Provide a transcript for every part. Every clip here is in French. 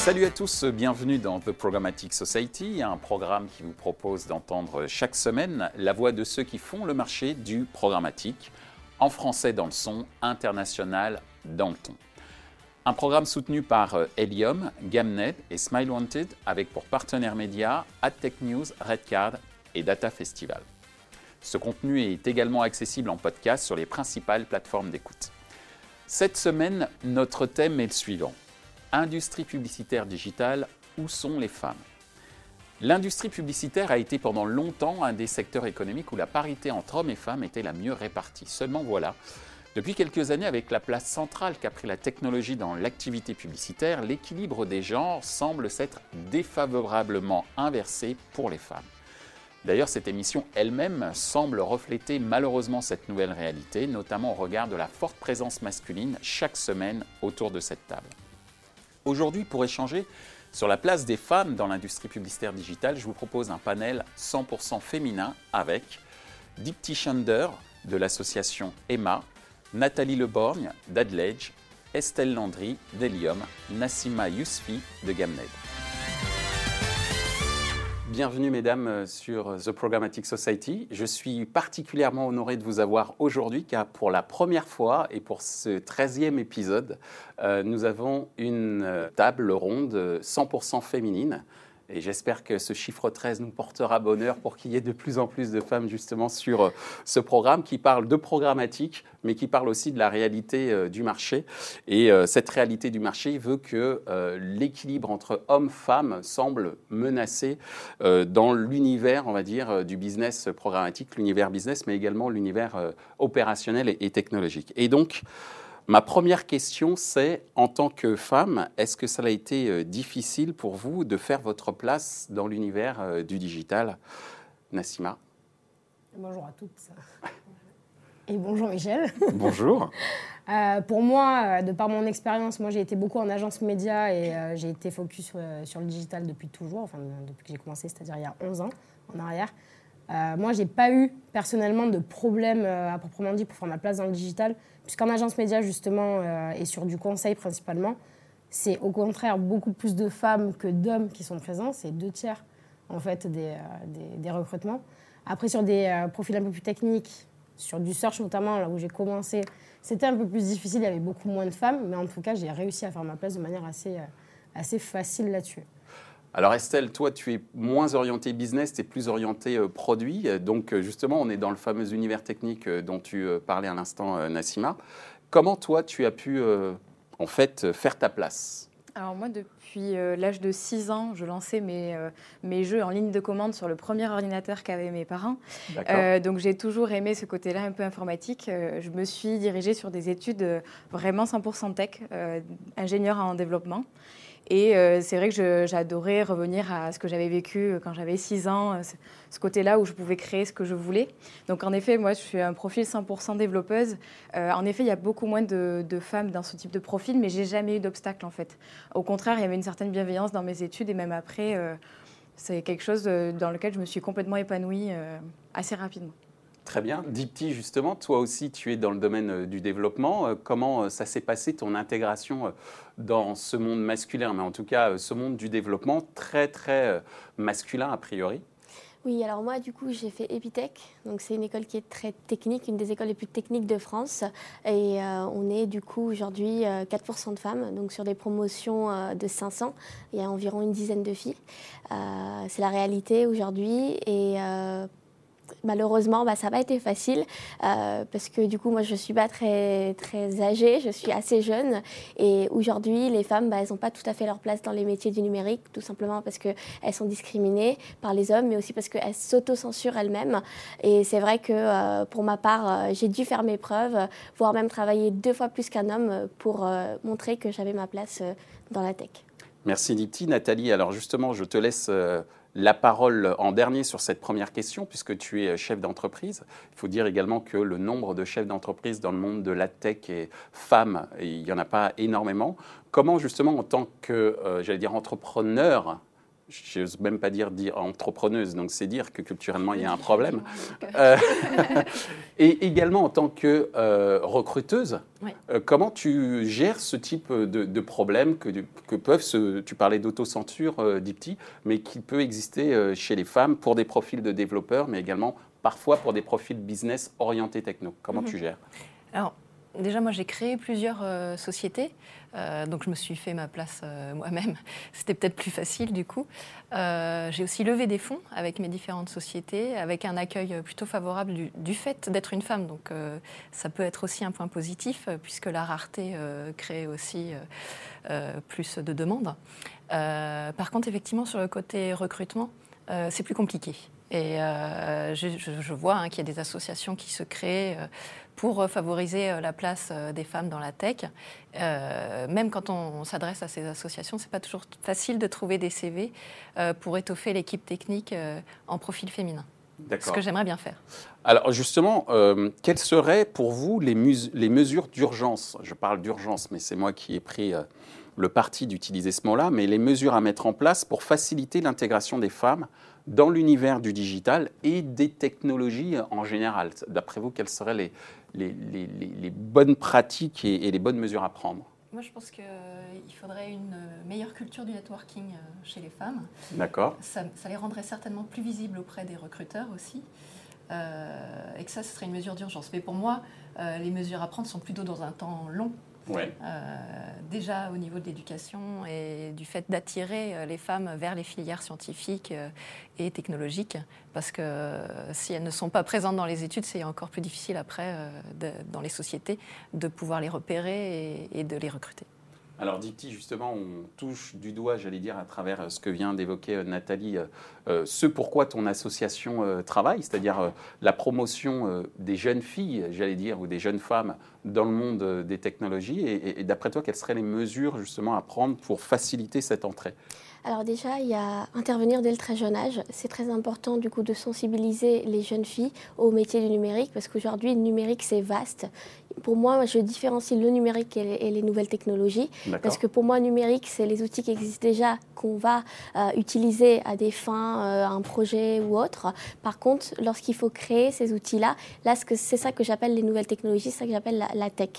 Salut à tous, bienvenue dans The Programmatic Society, un programme qui vous propose d'entendre chaque semaine la voix de ceux qui font le marché du programmatique, en français dans le son, international dans le ton. Un programme soutenu par Helium, Gamnet et Smile Wanted avec pour partenaires médias AdTech News, Redcard et Data Festival. Ce contenu est également accessible en podcast sur les principales plateformes d'écoute. Cette semaine, notre thème est le suivant. Industrie publicitaire digitale, où sont les femmes? L'industrie publicitaire a été pendant longtemps un des secteurs économiques où la parité entre hommes et femmes était la mieux répartie. Seulement voilà, depuis quelques années, avec la place centrale qu'a pris la technologie dans l'activité publicitaire, l'équilibre des genres semble s'être défavorablement inversé pour les femmes. D'ailleurs, cette émission elle-même semble refléter malheureusement cette nouvelle réalité, notamment au regard de la forte présence masculine chaque semaine autour de cette table. Aujourd'hui, pour échanger sur la place des femmes dans l'industrie publicitaire digitale, je vous propose un panel 100% féminin avec Dipti Schander de l'association Emma, Nathalie Leborgne d'Adledge, Estelle Landry d'Helium, Nassima Yousfi de Gamned. Bienvenue mesdames sur The Programmatic Society. Je suis particulièrement honoré de vous avoir aujourd'hui car pour la première fois et pour ce 13e épisode, euh, nous avons une table ronde 100% féminine et j'espère que ce chiffre 13 nous portera bonheur pour qu'il y ait de plus en plus de femmes justement sur euh, ce programme qui parle de programmatique, mais qui parle aussi de la réalité euh, du marché. Et euh, cette réalité du marché veut que l'équilibre entre hommes-femmes semble menacé dans l'univers, on va dire, du business programmatique, l'univers business, mais également l'univers opérationnel et technologique. Et donc, Ma première question, c'est en tant que femme, est-ce que ça a été euh, difficile pour vous de faire votre place dans l'univers euh, du digital? Nassima? Bonjour à toutes. Et bonjour Michel. Bonjour. Euh, pour moi, de par mon expérience, moi j'ai été beaucoup en agence média et j'ai été focus sur, sur, le digital depuis toujours, enfin depuis que j'ai commencé, c'est-à-dire il y a 11 ans en arrière. moi, j'ai pas eu personnellement de problème à proprement dit pour faire ma place dans le digital. Puisqu'en agence média, justement, euh, et sur du conseil principalement, c'est au contraire beaucoup plus de femmes que d'hommes qui sont présents. C'est deux tiers, en fait, des, euh, recrutements. Après, sur des euh, profils un peu plus techniques, sur du search notamment, là où j'ai commencé, c'était un peu plus difficile, il y avait beaucoup moins de femmes, mais en tout cas, j'ai réussi à faire ma place de manière assez, assez facile là-dessus. Alors Estelle, toi, tu es moins orientée business, tu es plus orientée euh, produit. Donc euh, justement, on est dans le fameux univers technique euh, dont tu parlais à l'instant, Nassima. Comment toi, tu as pu en fait faire ta place? Alors moi, depuis l'âge de 6 ans, je lançais mes, mes jeux en ligne de commande sur le premier ordinateur qu'avaient mes parents. donc j'ai toujours aimé ce côté-là un peu informatique. je me suis dirigée sur des études vraiment 100% tech, ingénieur en développement. Et euh, c'est vrai que j'adorais revenir à ce que j'avais vécu euh, quand j'avais 6 ans, euh, ce, côté-là où je pouvais créer ce que je voulais. Donc en effet, moi, je suis un profil 100% développeuse. en effet, il y a beaucoup moins de, femmes dans ce type de profil, mais j'ai jamais eu d'obstacle en fait. Au contraire, il y avait une certaine bienveillance dans mes études et même après, c'est quelque chose dans lequel je me suis complètement épanouie assez rapidement. Très bien. Dipti, justement, toi aussi, tu es dans le domaine euh, du développement. Euh, comment euh, ça s'est passé, ton intégration dans ce monde masculin, mais en tout cas, ce monde du développement très, très masculin a priori? Oui, alors moi, du coup, j'ai fait Epitech. Donc, c'est une école qui est très technique, une des écoles les plus techniques de France. Et on est, du coup, aujourd'hui 4% de femmes. Donc, sur des promotions de 500, il y a environ une dizaine de filles. c'est la réalité aujourd'hui. Et malheureusement, bah, ça n'a pas été facile euh, parce que du coup, moi, je ne suis pas très, très âgée, je suis assez jeune. Et aujourd'hui, les femmes, bah, elles n'ont pas tout à fait leur place dans les métiers du numérique, tout simplement parce qu'elles sont discriminées par les hommes, mais aussi parce qu'elles s'autocensurent elles-mêmes. Et c'est vrai que euh, pour ma part, euh, j'ai dû faire mes preuves, voire même travailler deux fois plus qu'un homme pour montrer que j'avais ma place dans la tech. Merci Dipti. Nathalie, alors justement, je te laisse la parole en dernier sur cette première question, puisque tu es chef d'entreprise. Il faut dire également que le nombre de chefs d'entreprise dans le monde de la tech est femmes, il n'y en a pas énormément. Comment justement, en tant que, euh, j'allais dire, entrepreneur, je n'ose même pas dire, dire entrepreneuse, donc c'est dire que culturellement il y a un problème. Euh, et également en tant que euh, recruteuse, euh, comment tu gères ce type de, problème que, que, peuvent, se, tu parlais d'autocensure, Dipti, mais qui peut exister chez les femmes pour des profils de développeurs, mais également parfois pour des profils business orientés techno. Comment tu mhm. gères? Alors, déjà, moi j'ai créé plusieurs sociétés. Euh, donc je me suis fait ma place euh, moi-même. C'était peut-être plus facile du coup. Euh, j'ai aussi levé des fonds avec mes différentes sociétés, avec un accueil plutôt favorable du, fait d'être une femme. Donc ça peut être aussi un point positif puisque la rareté crée aussi plus de demandes. par contre, effectivement, sur le côté recrutement, c'est plus compliqué. Et je, vois hein, qu'il y a des associations qui se créent pour favoriser euh, la place euh, des femmes dans la tech. Euh, même quand on, s'adresse à ces associations, ce n'est pas toujours facile de trouver des CV pour étoffer l'équipe technique en profil féminin. Ce que j'aimerais bien faire. Alors justement, quelles seraient pour vous les, les mesures d'urgence? Je parle d'urgence, mais c'est moi qui ai pris le parti d'utiliser ce mot-là, mais les mesures à mettre en place pour faciliter l'intégration des femmes dans l'univers du digital et des technologies en général. D'après vous, quelles seraient les, les, bonnes pratiques et, les bonnes mesures à prendre? Moi, je pense qu'il faudrait une meilleure culture du networking euh, chez les femmes. D'accord. Ça, les rendrait certainement plus visibles auprès des recruteurs aussi. Euh, et que ça, ce serait une mesure d'urgence. Mais pour moi, euh, les mesures à prendre sont plutôt dans un temps long. Euh, déjà au niveau de l'éducation et du fait d'attirer euh, les femmes vers les filières scientifiques euh, et technologiques, parce que si elles ne sont pas présentes dans les études, c'est encore plus difficile après dans les sociétés de pouvoir les repérer et de les recruter. Alors Dipti, justement, on touche du doigt, j'allais dire, à travers euh, ce que vient d'évoquer euh, Nathalie, euh, ce pourquoi ton association travaille, c'est-à-dire la promotion des jeunes filles, j'allais dire, ou des jeunes femmes dans le monde des technologies. et d'après toi, quelles seraient les mesures justement à prendre pour faciliter cette entrée? Alors déjà, il y a intervenir dès le très jeune âge. C'est très important du coup de sensibiliser les jeunes filles au métier du numérique parce qu'aujourd'hui, le numérique, c'est vaste. Pour moi, je différencie le numérique et les, nouvelles technologies parce que pour moi, numérique, c'est les outils qui existent déjà qu'on va euh, utiliser à des fins, euh, un projet ou autre. Par contre, lorsqu'il faut créer ces outils-là, là, c'est ça que j'appelle les nouvelles technologies, c'est ça que j'appelle la, tech.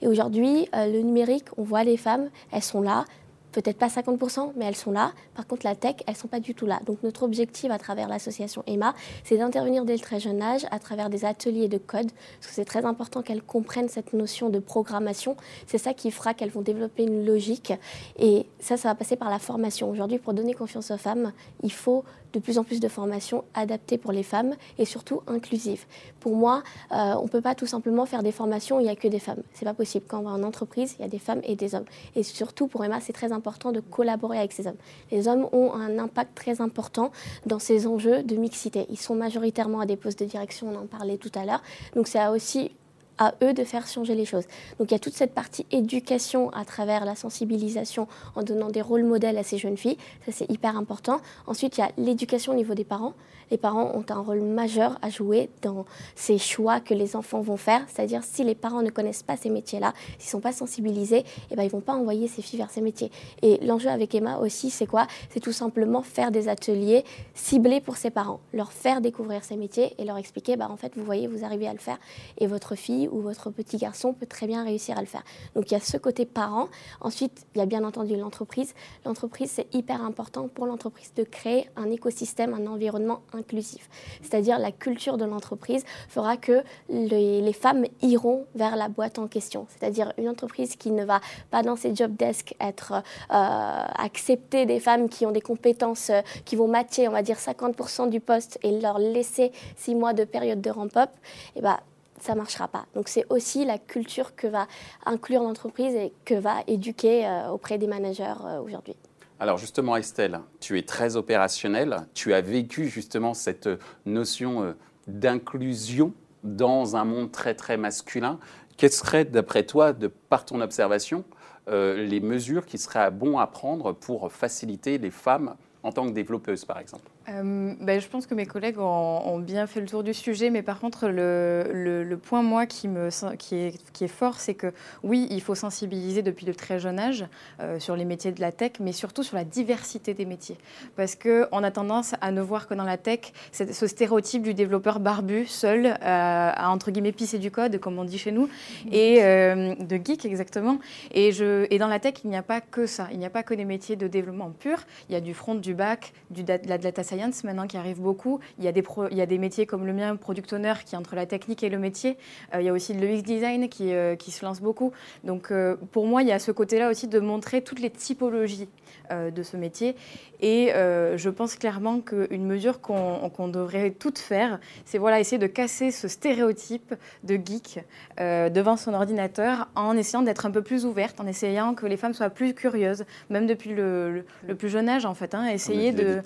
Et aujourd'hui, euh, le numérique, on voit les femmes, elles sont là, peut-être pas 50%, mais elles sont là. Par contre, la tech, elles sont pas du tout là. Donc notre objectif à travers l'association EMA, c'est d'intervenir dès le très jeune âge à travers des ateliers de code, parce que c'est très important qu'elles comprennent cette notion de programmation. C'est ça qui fera qu'elles vont développer une logique. Et ça, ça va passer par la formation. Aujourd'hui, pour donner confiance aux femmes, il faut de plus en plus de formations adaptées pour les femmes et surtout inclusives. Pour moi, euh, on ne peut pas tout simplement faire des formations où il n'y a que des femmes. Ce n'est pas possible. Quand on va en entreprise, il y a des femmes et des hommes. Et surtout, pour Emma, c'est très important de collaborer avec ces hommes. Les hommes ont un impact très important dans ces enjeux de mixité. Ils sont majoritairement à des postes de direction, on en parlait tout à l'heure. Donc c'est aussi à eux de faire changer les choses. Donc il y a toute cette partie éducation à travers la sensibilisation en donnant des rôles modèles à ces jeunes filles. Ça, c'est hyper important. Ensuite, il y a l'éducation au niveau des parents. Les parents ont un rôle majeur à jouer dans ces choix que les enfants vont faire. C'est-à-dire, si les parents ne connaissent pas ces métiers-là, s'ils ne sont pas sensibilisés, eh ben, ils ne vont pas envoyer ces filles vers ces métiers. Et l'enjeu avec Emma aussi, c'est quoi? C'est tout simplement faire des ateliers ciblés pour ces parents, leur faire découvrir ces métiers et leur expliquer, bah, en fait, vous voyez, vous arrivez à le faire et votre fille ou votre petit garçon peut très bien réussir à le faire. Donc il y a ce côté parent. Ensuite, il y a bien entendu l'entreprise. L'entreprise, c'est hyper important pour l'entreprise de créer un écosystème, un environnement inclusif. C'est-à-dire la culture de l'entreprise fera que les, femmes iront vers la boîte en question. C'est-à-dire une entreprise qui ne va pas dans ses job desks être euh, accepter des femmes qui ont des compétences euh, qui vont matcher, on va dire 50% du poste et leur laisser six mois de période de ramp-up, eh ben, ça ne marchera pas. Donc c'est aussi la culture que va inclure l'entreprise et que va éduquer euh, auprès des managers euh, aujourd'hui. Alors justement Estelle, tu es très opérationnelle, tu as vécu justement cette notion euh, d'inclusion dans un monde très très masculin. Quelles seraient d'après toi, de par ton observation, les mesures qui seraient bon à prendre pour faciliter les femmes en tant que développeuse, par exemple? Euh, ben, Je pense que mes collègues ont, bien fait le tour du sujet, mais par contre, le, le, point, moi, qui, me, qui, est, qui est fort, c'est que oui, il faut sensibiliser depuis de très jeune âge euh, sur les métiers de la tech, mais surtout sur la diversité des métiers. Parce qu'on a tendance à ne voir que dans la tech, ce stéréotype du développeur barbu, seul, euh, à, entre guillemets, pisser du code, comme on dit chez nous, et de geek, exactement. Et, je, et dans la tech, il n'y a pas que ça. Il n'y a pas que des métiers de développement pur. Il y a du front, du back, du, de la data science maintenant qui arrive beaucoup. Il y, a des il y a des métiers comme le mien, product owner, qui entre la technique et le métier. Euh, il y a aussi le UX design qui, euh, qui se lance beaucoup. Donc euh, pour moi, il y a ce côté-là aussi de montrer toutes les typologies de ce métier. Et je pense clairement qu'une mesure qu'on devrait toutes faire, c'est voilà, essayer de casser ce stéréotype de geek devant son ordinateur en essayant d'être un peu plus ouverte, en essayant que les femmes soient plus curieuses, même depuis le, le, plus jeune âge en fait. Hein, essayer de...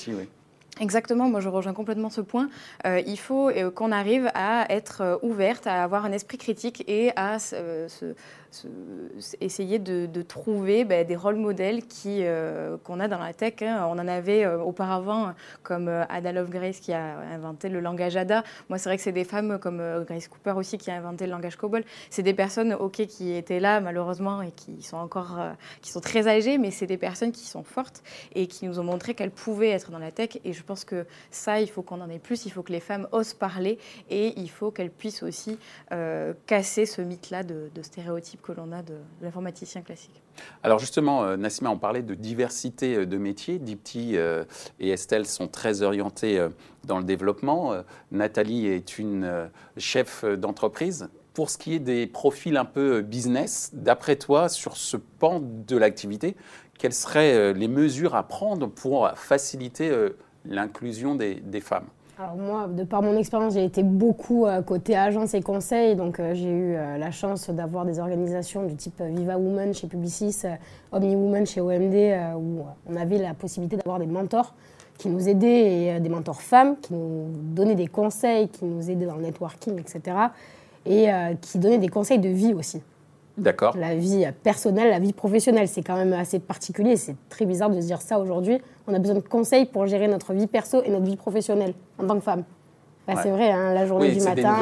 Exactement, moi je rejoins complètement ce point. Euh, il faut euh, qu'on arrive à être euh, ouverte, à avoir un esprit critique et à se, essayer de, trouver ben, des rôles modèles qui, euh, qu'on a dans la tech. Hein. On en avait euh, auparavant, comme euh, Ada Lovelace qui a inventé le langage Ada. Moi, c'est vrai que c'est des femmes comme Grace Cooper aussi qui a inventé le langage COBOL. C'est des personnes, ok, qui étaient là malheureusement et qui sont encore, qui sont très âgées, mais c'est des personnes qui sont fortes et qui nous ont montré qu'elles pouvaient être dans la tech. Et je pense que ça, il faut qu'on en ait plus. Il faut que les femmes osent parler et il faut qu'elles puissent aussi casser ce mythe-là de stéréotypes que l'on a de, l'informaticien classique. Alors justement, euh, Nassima, on parlait de diversité euh, de métiers. Dipti euh, et Estelle sont très orientées dans le développement. Nathalie est une chef d'entreprise. Pour ce qui est des profils un peu business, d'après toi, sur ce pan de l'activité, quelles seraient les mesures à prendre pour faciliter l'inclusion des femmes? Alors moi, de par mon expérience, j'ai été beaucoup euh, côté agence et conseil, donc euh, j'ai eu euh, la chance d'avoir des organisations du type Viva Women chez Publicis, Omni Women chez OMD, où on avait la possibilité d'avoir des mentors qui nous aidaient, et, des mentors femmes, qui nous donnaient des conseils, qui nous aidaient dans le networking, etc. Et qui donnaient des conseils de vie aussi. La vie personnelle, la vie professionnelle, c'est quand même assez particulier. C'est très bizarre de se dire ça aujourd'hui. On a besoin de conseils pour gérer notre vie perso et notre vie professionnelle en tant que femme. Bah, c'est vrai, hein, la journée du matin.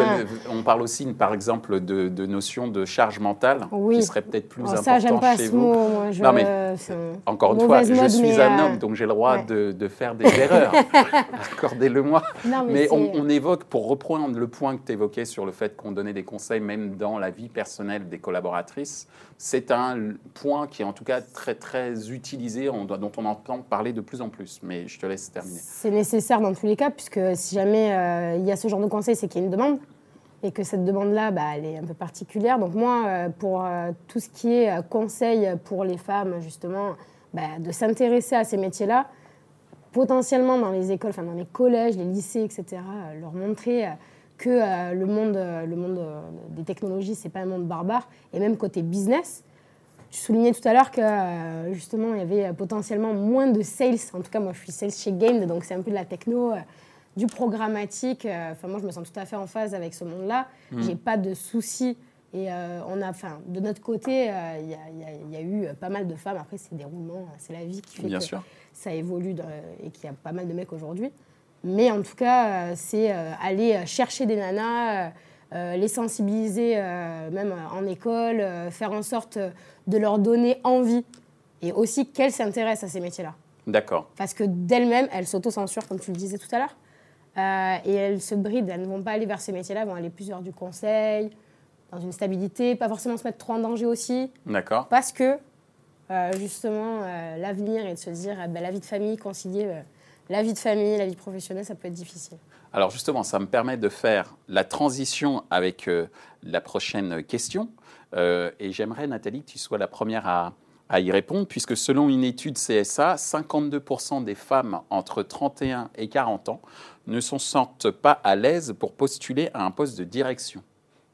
on parle aussi, par exemple, de, de notion de charge mentale qui serait peut-être plus important ça, j'aime pas chez ce vous. Mot, moi, non, mais, encore une fois, je suis un euh, homme, donc j'ai le droit de, de, faire des erreurs. Accordez-le-moi. Mais, on, on, évoque, pour reprendre le point que tu évoquais sur le fait qu'on donnait des conseils même dans la vie personnelle des collaboratrices, c'est un point qui est en tout cas très très utilisé, dont on entend parler de plus en plus. Mais je te laisse terminer. C'est nécessaire dans tous les cas, puisque si jamais euh, il y a ce genre de conseil, c'est qu'il y a une demande et que cette demande-là, bah, elle est un peu particulière. Donc moi, euh, pour euh, tout ce qui est conseil pour les femmes, justement, bah, de s'intéresser à ces métiers-là, potentiellement dans les écoles, enfin dans les collèges, les lycées, etc., leur montrer que le monde, le monde des technologies, c'est pas un monde barbare. Et même côté business, tu soulignais tout à l'heure que justement, il y avait potentiellement moins de sales. En tout cas, moi, je suis sales chez Game, donc c'est un peu de la techno du programmatique. Euh, enfin, moi, je me sens tout à fait en phase avec ce monde-là. Je mm. J'ai pas de soucis. Et euh, on a, enfin, de notre côté, euh, il y, a eu pas mal de femmes. Après, c'est des roulements, c'est la vie qui fait que ça évolue et qu'il y a pas mal de mecs aujourd'hui. Mais en tout cas, c'est aller chercher des nanas, les sensibiliser, même en école, faire en sorte de leur donner envie et aussi qu'elles s'intéressent à ces métiers-là. D'accord. Parce que d'elles-mêmes, elles s'auto-censurent, comme tu le disais tout à l'heure. Euh, et elles se brident, elles ne vont pas aller vers ces métiers-là, elles vont aller plus vers du conseil, dans une stabilité, pas forcément se mettre trop en danger aussi. D'accord. Parce que, euh, justement, euh, l'avenir et de se dire, ben, la vie de famille, concilier la vie de famille, la vie professionnelle, ça peut être difficile. Alors justement, ça me permet de faire la transition avec la prochaine question. et j'aimerais, Nathalie, que tu sois la première à, à y répondre, puisque selon une étude CSA, 52% des femmes entre 31 et 40 ans ne se sentent pas à l'aise pour postuler à un poste de direction.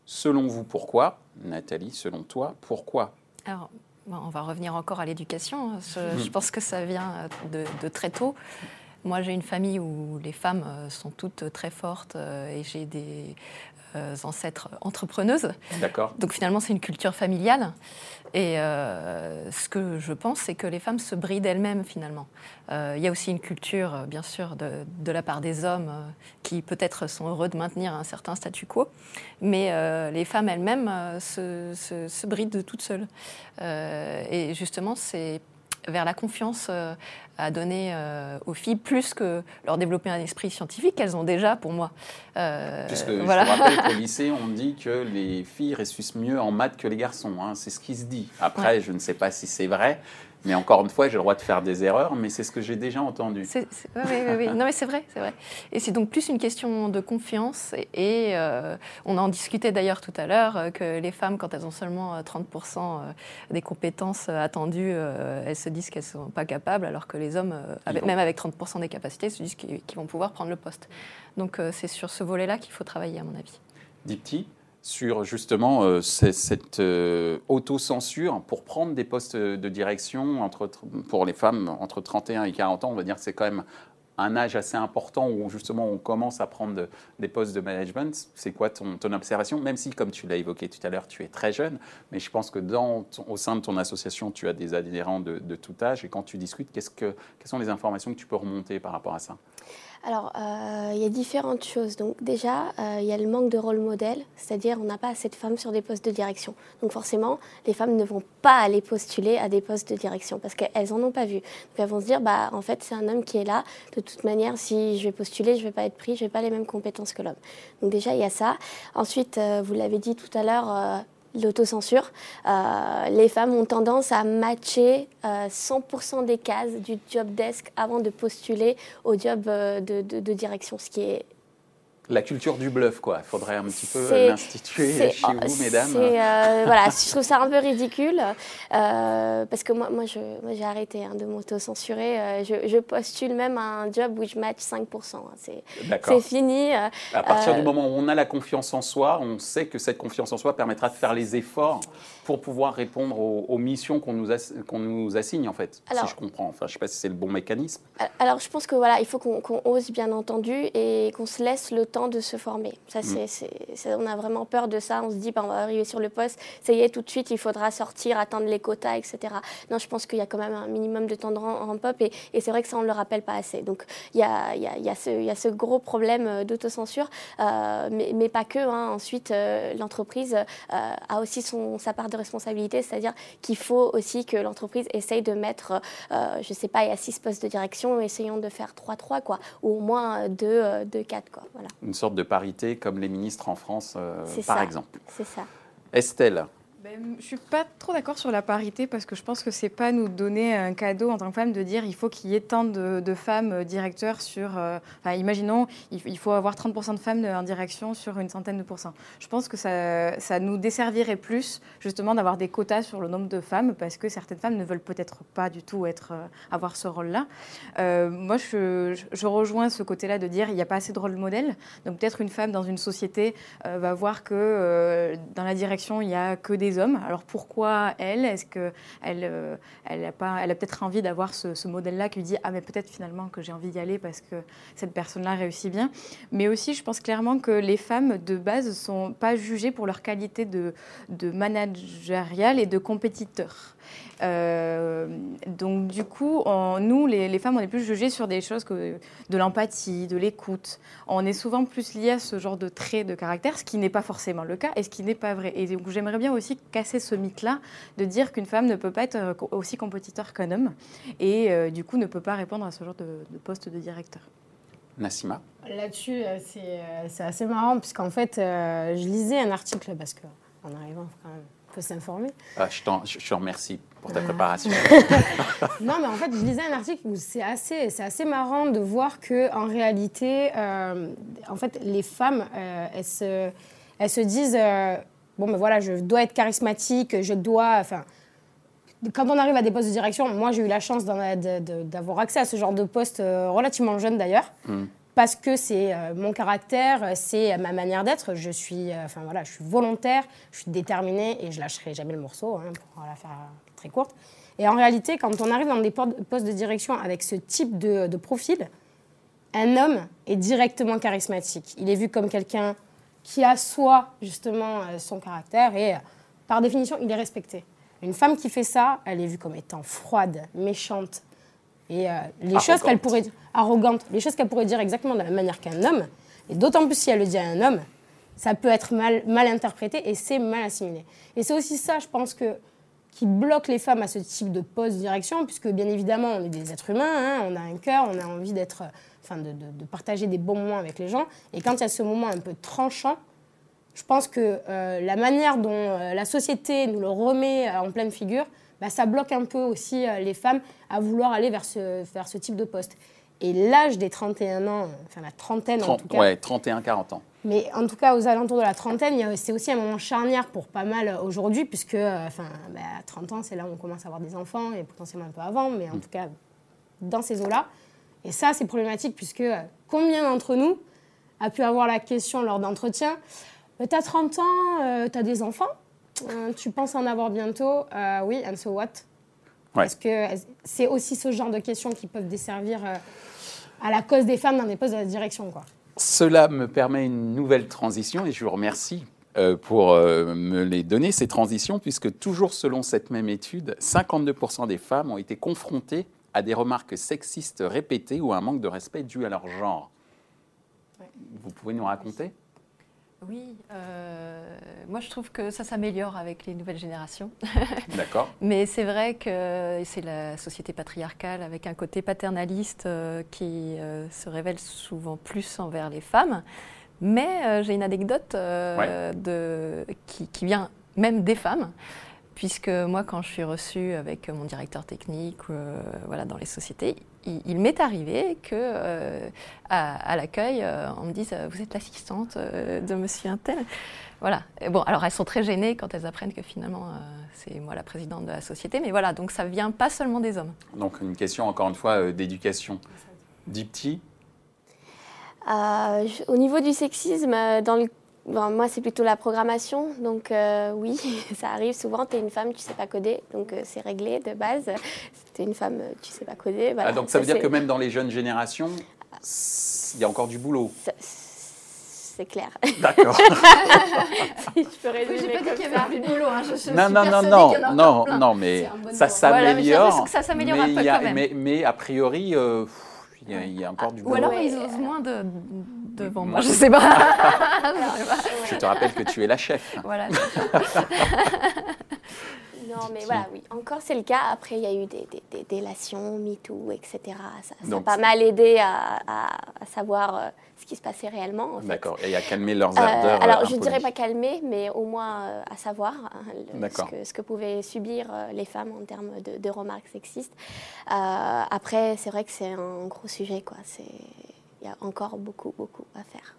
Selon vous, pourquoi? Nathalie, selon toi, pourquoi? Alors, on va revenir encore à l'éducation. Hein. Je, pense que ça vient de, très tôt. Moi, j'ai une famille où les femmes sont toutes très fortes et j'ai des ancêtres entrepreneuses. D'accord. Donc finalement, c'est une culture familiale. Et euh, ce que je pense, c'est que les femmes se brillent d'elles-mêmes finalement. Euh, il y a aussi une culture, euh, bien sûr, de, la part des hommes qui peut-être sont heureux de maintenir un certain statu quo, mais les femmes elles-mêmes se, se, de toutes seules. et justement, c'est vers la confiance euh, à donner euh, aux filles, plus que leur développer un esprit scientifique qu'elles ont déjà pour moi. Euh, Puisque voilà. je rappelle qu'au lycée, on dit que les filles réussissent mieux en maths que les garçons. Hein. c'est ce qui se dit. Après, je ne sais pas si c'est vrai. Mais encore une fois, j'ai le droit de faire des erreurs, mais c'est ce que j'ai déjà entendu. oui, oui, oui. Non, mais c'est vrai, c'est vrai. Et c'est donc plus une question de confiance. Et, euh, on en discutait d'ailleurs tout à l'heure euh, que les femmes, quand elles ont seulement 30% euh, des compétences attendues, elles se disent qu'elles ne sont pas capables, alors que les hommes, même avec 30% des capacités, se disent qu'ils vont pouvoir prendre le poste. Donc c'est sur ce volet-là qu'il faut travailler, à mon avis. Dipti? Sur justement euh, cette euh, autocensure pour prendre des postes de direction pour les femmes entre 31 et 40 ans. On va dire que c'est quand même un âge assez important où justement on commence à prendre des postes de management. C'est quoi ton, observation? Même si, comme tu l'as évoqué tout à l'heure, tu es très jeune, mais je pense que dans au sein de ton association, tu as des adhérents de, tout âge. Et quand tu discutes, qu'est-ce que, quelles sont les informations que tu peux remonter par rapport à ça? Alors, euh, il y a différentes choses. Donc déjà, euh, il y a le manque de rôle modèle, c'est-à-dire on n'a pas assez de femmes sur des postes de direction. Donc forcément, les femmes ne vont pas aller postuler à des postes de direction parce qu'elles n'en ont pas vu. Donc elles vont se dire, bah en fait, c'est un homme qui est là. De toute manière, si je vais postuler, je ne vais pas être pris, je n'ai pas les mêmes compétences que l'homme. Donc déjà, il y a ça. Ensuite, euh, vous l'avez dit tout à l'heure, l'autocensure. Euh, les femmes ont tendance à matcher 100% euh, des cases du job desk avant de postuler au job euh, de, de direction, ce qui est la culture du bluff, quoi. Il faudrait un petit peu l'instituer chez vous, mesdames. Euh, voilà, je trouve ça un peu ridicule euh, parce que moi, moi, j'ai arrêté hein, de m'auto-censurer. Euh, je, postule même à un job où je match 5%. Hein. C'est fini. à partir du moment où on a la confiance en soi, on sait que cette confiance en soi permettra de faire les efforts pour pouvoir répondre aux, missions qu'on nous, nous assigne, en fait, si je comprends. Enfin, je ne sais pas si c'est le bon mécanisme. Alors, je pense que voilà, il faut qu'on ose, bien entendu, et qu'on se laisse le temps de se former. Ça, mm. c'est, on a vraiment peur de ça. On se dit, bah, on va arriver sur le poste, ça y est, tout de suite, il faudra sortir, atteindre les quotas, etc. Non, je pense qu'il y a quand même un minimum de temps de ramp-up et, et c'est vrai que ça, on ne le rappelle pas assez. Donc, il y a, y, a, y, a ce, y a ce gros problème euh, d'autocensure, euh, mais, mais, pas que. Hein. Ensuite, euh, l'entreprise a aussi son, sa part de responsabilité, c'est-à-dire qu'il faut aussi que l'entreprise essaye de mettre, je ne sais pas, il y a six postes de direction, essayons de faire 3-3, quoi, ou au moins 2-4, quoi. Voilà une sorte de parité comme les ministres en France, euh, par exemple. C'est ça. Estelle, ben, je suis pas trop d'accord sur la parité parce que je pense que c'est pas nous donner un cadeau en tant que femme de dire il faut qu'il y ait tant de, femmes euh, directeurs sur. Euh, enfin, imaginons, il, faut avoir 30% de femmes en direction sur une centaine de pourcents. Je pense que ça, ça nous desservirait plus justement d'avoir des quotas sur le nombre de femmes parce que certaines femmes ne veulent peut-être pas du tout être, euh, avoir ce rôle-là. moi, je, je, rejoins ce côté-là de dire il n'y a pas assez de rôle modèle. Donc peut-être une femme dans une société va voir que dans la direction il n'y a que des Alors pourquoi elle? Est-ce qu'elle euh, elle a, pas, a peut-être envie d'avoir ce, modèle-là qui lui dit Ah, mais peut-être finalement que j'ai envie d'y aller parce que cette personne-là réussit bien. Mais aussi, je pense clairement que les femmes de base ne sont pas jugées pour leur qualité de, de managériale et de compétiteur. Euh, donc du coup, nous, les, femmes, on est plus jugées sur des choses que de l'empathie, de l'écoute. On est souvent plus liées à ce genre de traits de caractère, ce qui n'est pas forcément le cas et ce qui n'est pas vrai. Et donc j'aimerais bien aussi casser ce mythe-là de dire qu'une femme ne peut pas être euh, aussi compétiteur qu'un homme et euh, du coup ne peut pas répondre à ce genre de, poste de directeur. Nassima Là-dessus, c'est assez marrant puisqu'en fait, je lisais un article parce qu'en arrivant quand même peut s'informer. Ah, je, je, te remercie pour ta préparation. non, mais en fait, je lisais un article où c'est assez, c'est assez marrant de voir que en réalité, euh, en fait, les femmes, euh, elles, se, elles se disent euh, bon, mais voilà, je dois être charismatique, je dois, enfin. Quand on arrive à des postes de direction, moi j'ai eu la chance d'avoir accès à ce genre de poste relativement jeune d'ailleurs. Hmm parce que c'est euh, mon caractère, c'est ma manière d'être. Je suis, euh, enfin voilà, je suis volontaire, je suis déterminée et je lâcherai jamais le morceau hein, pour la faire très courte. Et en réalité, quand on arrive dans des postes de direction avec ce type de, profil, un homme est directement charismatique. Il est vu comme quelqu'un qui assoit justement euh, son caractère et euh, par définition, il est respecté. Une femme qui fait ça, elle est vue comme étant froide, méchante. Et euh, les choses qu'elle pourrait arrogante, les choses qu'elle pourrait dire exactement de la même manière qu'un homme, et d'autant plus si elle le dit à un homme, ça peut être mal, mal interprété et c'est mal assimilé. Et c'est aussi ça, je pense que qui bloque les femmes à ce type de poste de direction, puisque bien évidemment, on est des êtres humains, hein, on a un cœur, on a envie d'être, enfin, de, de, partager des bons moments avec les gens. Et quand il y a ce moment un peu tranchant, je pense que euh, la manière dont euh, la société nous le remet en pleine figure, bah, ça bloque un peu aussi les femmes à vouloir aller vers ce, vers ce type de poste. Et l'âge des 31 ans, enfin la trentaine en tout cas. Ouais, 31-40 ans. Mais en tout cas, aux alentours de la trentaine, c'est aussi un moment charnière pour pas mal aujourd'hui, puisque enfin, bah, à 30 ans, c'est là où on commence à avoir des enfants, et potentiellement un peu avant, mais en mm. tout cas, dans ces eaux-là. Et ça, c'est problématique, puisque combien d'entre nous a pu avoir la question lors d'entretien euh, tu as 30 ans, euh, tu as des enfants, euh, tu penses en avoir bientôt, oui, and so what? Est-ce que c'est aussi ce genre de questions qui peuvent desservir à la cause des femmes dans des postes de la direction quoi. Cela me permet une nouvelle transition et je vous remercie pour me les donner, ces transitions, puisque toujours selon cette même étude, 52% des femmes ont été confrontées à des remarques sexistes répétées ou à un manque de respect dû à leur genre. Vous pouvez nous raconter? Oui, euh, moi je trouve que ça s'améliore avec les nouvelles générations. D'accord. Mais c'est vrai que c'est la société patriarcale avec un côté paternaliste euh, qui euh, se révèle souvent plus envers les femmes. Mais j'ai une anecdote de, qui, qui, vient même des femmes puisque moi, quand je suis reçue avec mon directeur technique voilà, dans les sociétés, il, m'est arrivé que euh, à, l'accueil, euh, on me dise Vous êtes l'assistante de monsieur Intel Voilà. bon, alors elles sont très gênées quand elles apprennent que finalement, c'est moi la présidente de la société. Mais voilà, donc ça vient pas seulement des hommes. Donc une question, encore une fois, d'éducation. Dipti au niveau du sexisme, dans le moi, c'est plutôt la programmation. Donc, euh, oui, ça arrive souvent. Tu es une femme, tu sais pas coder. Donc, euh, c'est réglé de base. tu es une femme, tu sais pas coder. Ah, donc, ça veut dire que même dans les jeunes générations, il y a encore du boulot c'est clair. D'accord. si je peux résumer. J'ai pas dit qu'il y avait du boulot. Hein. Je, non, non, non, non, non, non, mais ça s'améliore. Voilà, ça s'améliore même. Mais, mais, a priori, euh, il y, a encore du boulot. Ou alors ils osent moins de, devant moi, je sais pas. je te rappelle que tu es la chef. Voilà. non, mais voilà, oui. Encore, c'est le cas. Après, il y a eu des, des, délations, MeToo, etc. Ça, ça a pas mal aidé à, à, savoir euh, ce qui se passait réellement. D'accord, et à calmer leurs euh, ardeurs. alors, je ne dirais pas calmer, mais au moins euh, à savoir hein, ce, que, ce, que, pouvaient subir les femmes en termes de, de remarques sexistes. après, c'est vrai que c'est un gros sujet, quoi. Il y a encore beaucoup, beaucoup à faire.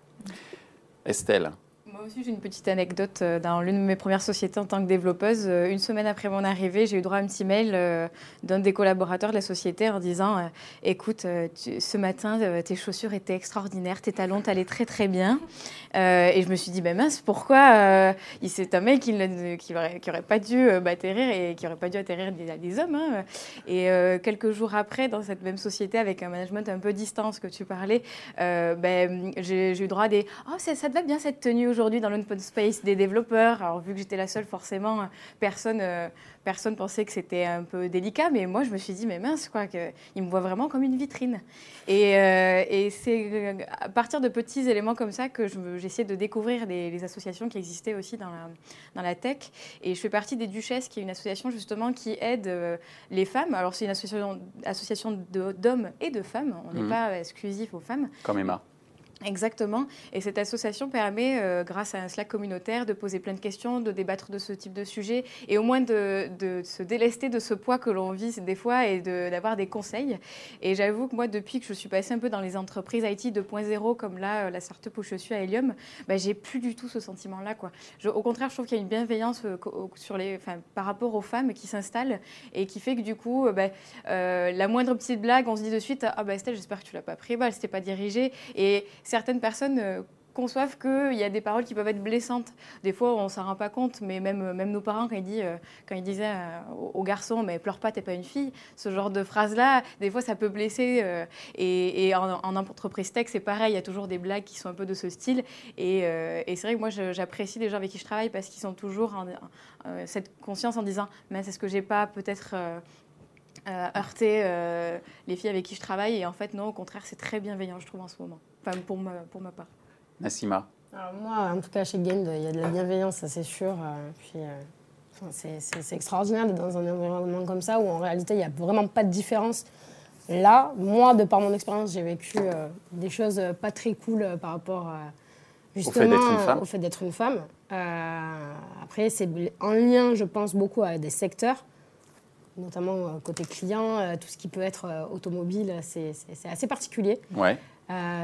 Estelle moi aussi, j'ai une petite anecdote. Euh, dans l'une de mes premières sociétés en tant que développeuse, euh, une semaine après mon arrivée, j'ai eu droit à un petit mail euh, d'un des collaborateurs de la société en disant Écoute, ce matin, tes chaussures étaient extraordinaires, tes talons t'allaient très très bien. et je me suis dit ben mince, pourquoi C'est un mail qui n'aurait pas dû atterrir et qui n'aurait pas dû atterrir des, des hommes. Hein. Et quelques jours après, dans cette même société, avec un management un peu distance que tu parlais, ben, j'ai eu droit à des Oh, ça te va bien cette tenue aujourd'hui? Aujourd'hui dans l'open space des développeurs. Alors, vu que j'étais la seule, forcément, personne, euh, personne pensait que c'était un peu délicat. Mais moi, je me suis dit, mais mince, quoi, me voient vraiment comme une vitrine. Et, euh, et c'est à partir de petits éléments comme ça que j'essayais de découvrir les, associations qui existaient aussi dans la, dans la tech. Et je fais partie des Duchesses, qui est une association justement qui aide euh, les femmes. Alors, c'est une association, association d'hommes et de femmes. On n'est mmh. pas exclusif aux femmes. Comme Emma. Exactement. Et cette association permet, euh, grâce à un Slack communautaire, de poser plein de questions, de débattre de ce type de sujet et au moins de, se délester de ce poids que l'on vit des fois et d'avoir des conseils. Et j'avoue que moi, depuis que je suis passée un peu dans les entreprises IT 2.0, comme là, euh, la startup où je suis à Helium, bah, j'ai plus du tout ce sentiment-là. Au contraire, je trouve qu'il y a une bienveillance euh, par rapport aux femmes qui s'installent et qui fait que du coup, bah, la moindre petite blague, on se dit de suite Ah, bah Estelle, j'espère que tu l'as pas pris, bah, c'était pas dirigé. Et certaines personnes euh, conçoivent qu'il y a des paroles qui peuvent être blessantes. Des fois, on ne s'en rend pas compte, mais même, même nos parents, quand ils, disent, quand ils disaient aux garçons, mais pleure pas, t'es pas une fille, ce genre de phrase-là, des fois, ça peut blesser. et, en, en, entreprise tech, c'est pareil, il y a toujours des blagues qui sont un peu de ce style. Et, c'est vrai que moi, j'apprécie les gens avec qui je travaille parce qu'ils sont toujours cette conscience en disant, mais c'est ce que j'ai pas peut-être euh, heurter euh, les filles avec qui je travaille. Et en fait, non, au contraire, c'est très bienveillant, je trouve, en ce moment. Enfin, pour ma, pour ma part. Nassima Alors moi, en tout cas, chez Gain, il y a de la bienveillance, ça c'est sûr. Euh, puis, c'est extraordinaire d'être dans un environnement comme ça où en réalité, il n'y a vraiment pas de différence. Là, moi, de par mon expérience, j'ai vécu des choses pas très cool par rapport justement au fait d'être une femme. après, c'est en lien, je pense, beaucoup avec des secteurs notamment euh, côté client, euh, tout ce qui peut être euh, automobile, c'est assez particulier. Ouais.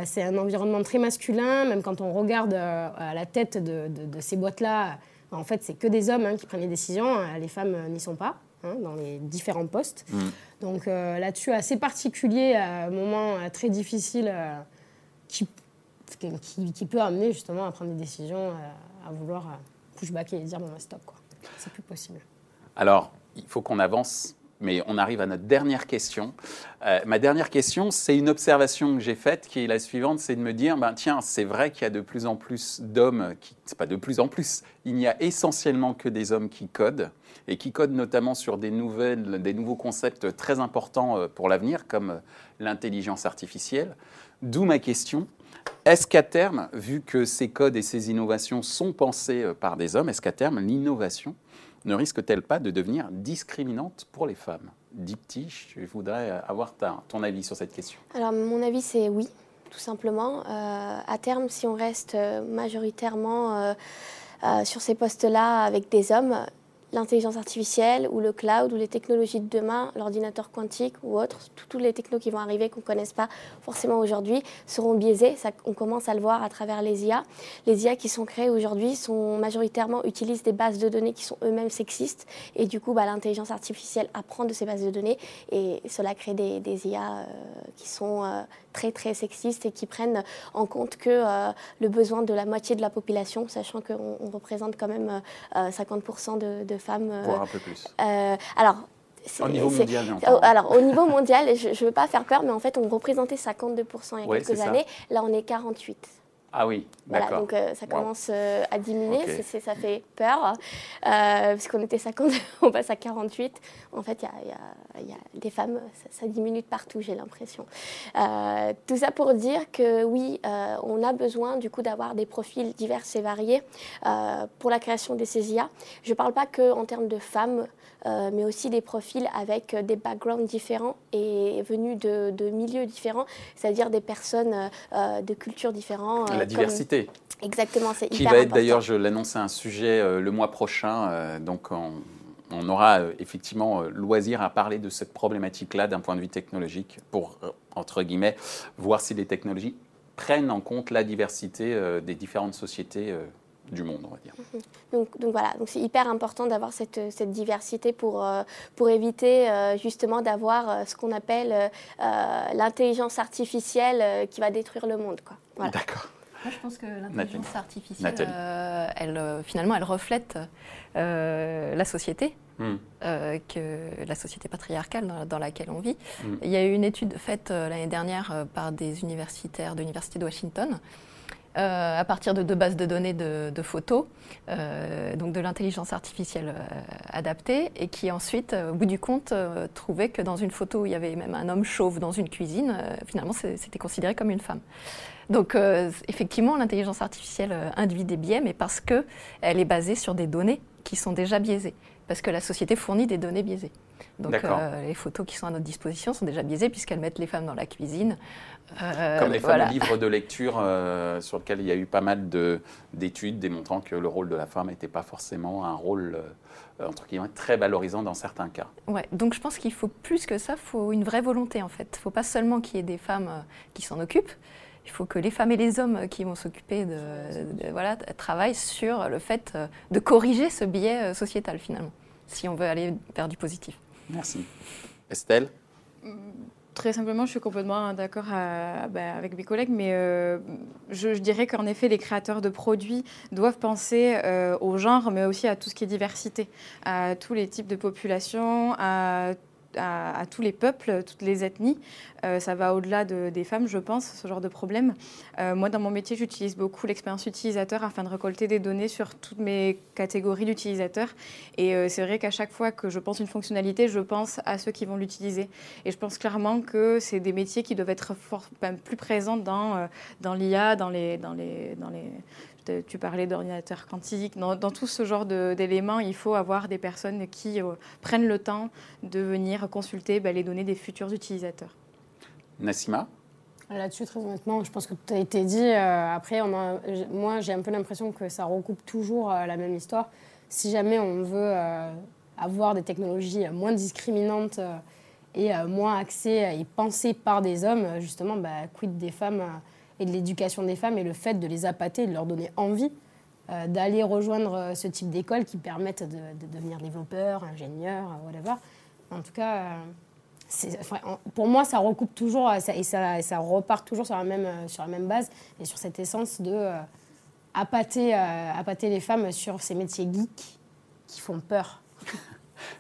c'est un environnement très masculin, même quand on regarde à la tête de, ces boîtes-là, en fait, c'est que des hommes hein, qui prennent les décisions, les femmes n'y sont pas. Hein, dans les différents postes. Mm. Donc là-dessus, assez particulier, un moment très difficile qui, qui, peut amener justement à prendre des décisions, à vouloir pushbacker et dire bon, bah, stop, quoi. C'est plus possible. Alors, il faut qu'on avance, mais on arrive à notre dernière question. Euh, ma dernière question, c'est une observation que j'ai faite qui est la suivante, c'est de me dire, ben, tiens, c'est vrai qu'il y a de plus en plus d'hommes, qui, c'est pas de plus en plus, il n'y a essentiellement que des hommes qui codent, et qui codent notamment sur des, nouvelles, des nouveaux concepts très importants euh, pour l'avenir, comme euh, l'intelligence artificielle. D'où ma question. Est-ce qu'à terme, vu que ces codes et ces innovations sont pensés par des hommes, est-ce qu'à terme, l'innovation ne risque-t-elle pas de devenir discriminante pour les femmes? Dipti, je voudrais avoir ton avis sur cette question. Alors, mon avis, c'est oui, tout simplement. Euh, à terme, si on reste euh, majoritairement euh, sur ces postes-là avec des hommes, l'intelligence artificielle ou le cloud ou les technologies de demain, l'ordinateur quantique ou autres, tous les technos qui vont arriver qu'on ne connaisse pas forcément aujourd'hui seront biaisés. Ça, on commence à le voir à travers les IA. Les IA qui sont créées aujourd'hui sont majoritairement utilisent des bases de données qui sont eux-mêmes sexistes et du coup bah, l'intelligence artificielle apprend de ces bases de données et cela crée des, des IA euh, qui sont euh, très très sexistes et qui prennent en compte que euh, le besoin de la moitié de la population, sachant qu'on représente quand même 50% de, de femmes. Voire un peu plus. alors, au niveau mondial, Alors, au niveau mondial, je ne veux pas faire peur, mais en fait, on représentait 52% il y a quelques années. Là, on est 48. Ah oui, voilà, donc euh, ça commence euh, à diminuer, ça fait peur, euh, puisqu'on était 50, on passe à 48. En fait, il y, a, des femmes, ça, diminue de partout, j'ai l'impression. tout ça pour dire que oui, on a besoin du coup d'avoir des profils divers et variés pour la création des CESIA. Je ne parle pas qu'en termes de femmes, mais aussi des profils avec des backgrounds différents et venus de, de milieux différents, c'est-à-dire des personnes de cultures différentes diversité. Exactement, c'est Qui va être d'ailleurs, je l'annonce, un sujet euh, le mois prochain. Euh, donc on, aura euh, effectivement loisir à parler de cette problématique-là d'un point de vue technologique pour, entre guillemets, voir si les technologies prennent en compte la diversité des différentes sociétés du monde, on va dire. Mhm. Donc, donc voilà, donc c'est hyper important d'avoir cette, cette, diversité pour, pour éviter justement d'avoir ce qu'on appelle l'intelligence artificielle qui va détruire le monde. Voilà. D'accord. Moi, je pense que l'intelligence artificielle, euh, elle, euh, finalement, elle reflète euh, la société, hmm. que la société patriarcale dans, laquelle on vit. Hmm. Il y a eu une étude faite l'année dernière par des universitaires de l'Université de Washington. À partir de deux bases de données de, photos, donc de l'intelligence artificielle adaptée, et qui ensuite, au bout du compte, trouvait que dans une photo où il y avait même un homme chauve dans une cuisine, finalement c'était considéré comme une femme. Donc euh, effectivement, l'intelligence artificielle euh, induit des biais, mais parce qu'elle est basée sur des données qui sont déjà biaisées, parce que la société fournit des données biaisées. Donc euh, les photos qui sont à notre disposition sont déjà biaisées puisqu'elles mettent les femmes dans la cuisine. Comme les fameux livres de lecture sur lesquels il y a eu pas mal d'études démontrant que le rôle de la femme n'était pas forcément un rôle entre guillemets, très valorisant dans certains cas. Ouais, donc je pense qu'il faut plus que ça, il faut une vraie volonté en fait. Il ne faut pas seulement qu'il y ait des femmes qui s'en occupent, il faut que les femmes et les hommes qui vont s'occuper de, voilà travaillent sur le fait euh, de corriger ce biais euh, sociétal finalement, si on veut aller vers du positif. Merci. Estelle? Très simplement, je suis complètement d'accord bah, avec mes collègues, mais euh, je, dirais qu'en effet, les créateurs de produits doivent penser euh, au genre, mais aussi à tout ce qui est diversité, à tous les types de populations, à à, tous les peuples, toutes les ethnies. Euh, ça va au-delà des femmes, je pense, ce genre de problème. Euh, moi, dans mon métier, j'utilise beaucoup l'expérience utilisateur afin de récolter des données sur toutes mes catégories d'utilisateurs. Et euh, c'est vrai qu'à chaque fois que je pense une fonctionnalité, je pense à ceux qui vont l'utiliser. Et je pense clairement que c'est des métiers qui doivent être plus présents dans, dans l'IA, dans les, dans, les, dans les tu parlais d'ordinateur quantique. Dans, tout ce genre d'éléments, il faut avoir des personnes qui euh, prennent le temps de venir consulter bah, les données des futurs utilisateurs. Nassima? Là-dessus, très honnêtement, je pense que tout a été dit. Euh, après, moi, j'ai un peu l'impression que ça recoupe toujours euh, la même histoire. Si jamais on veut avoir des technologies moins discriminantes et moins axées et pensées par des hommes, justement, bah, quid des femmes et de l'éducation des femmes et le fait de les appâter, de leur donner envie euh, d'aller rejoindre euh, ce type d'école qui permettent de, devenir développeurs, ingénieurs, euh, whatever. En tout cas, pour moi, ça recoupe toujours et ça, ça, repart toujours sur la, même, sur la même base et sur cette essence de appâter, appâter les femmes sur ces métiers geeks qui font peur.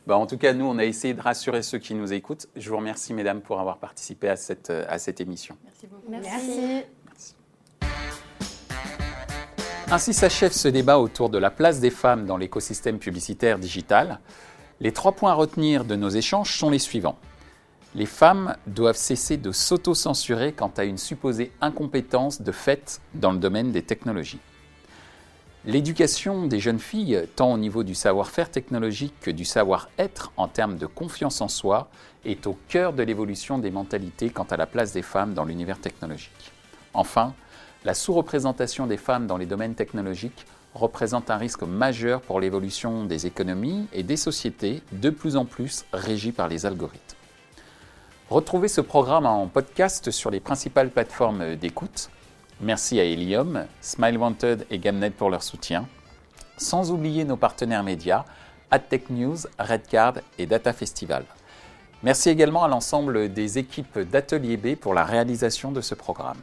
Bah, en tout cas, nous, on a essayé de rassurer ceux qui nous écoutent. Je vous remercie, mesdames, pour avoir participé à cette, à cette émission. Merci beaucoup. Merci. Ainsi s'achève ce débat autour de la place des femmes dans l'écosystème publicitaire digital. Les trois points à retenir de nos échanges sont les suivants. Les femmes doivent cesser de s'auto-censurer quant à une supposée incompétence de fait dans le domaine des technologies. L'éducation des jeunes filles, tant au niveau du savoir-faire technologique que du savoir-être en termes de confiance en soi, est au cœur de l'évolution des mentalités quant à la place des femmes dans l'univers technologique. Enfin, la sous-représentation des femmes dans les domaines technologiques représente un risque majeur pour l'évolution des économies et des sociétés de plus en plus régies par les algorithmes. Retrouvez ce programme en podcast sur les principales plateformes d'écoute. Merci à Helium, Smile Wanted et Gamnet pour leur soutien. Sans oublier nos partenaires médias, AdTech News, Redcard et Data Festival. Merci également à l'ensemble des équipes d'Atelier B pour la réalisation de ce programme.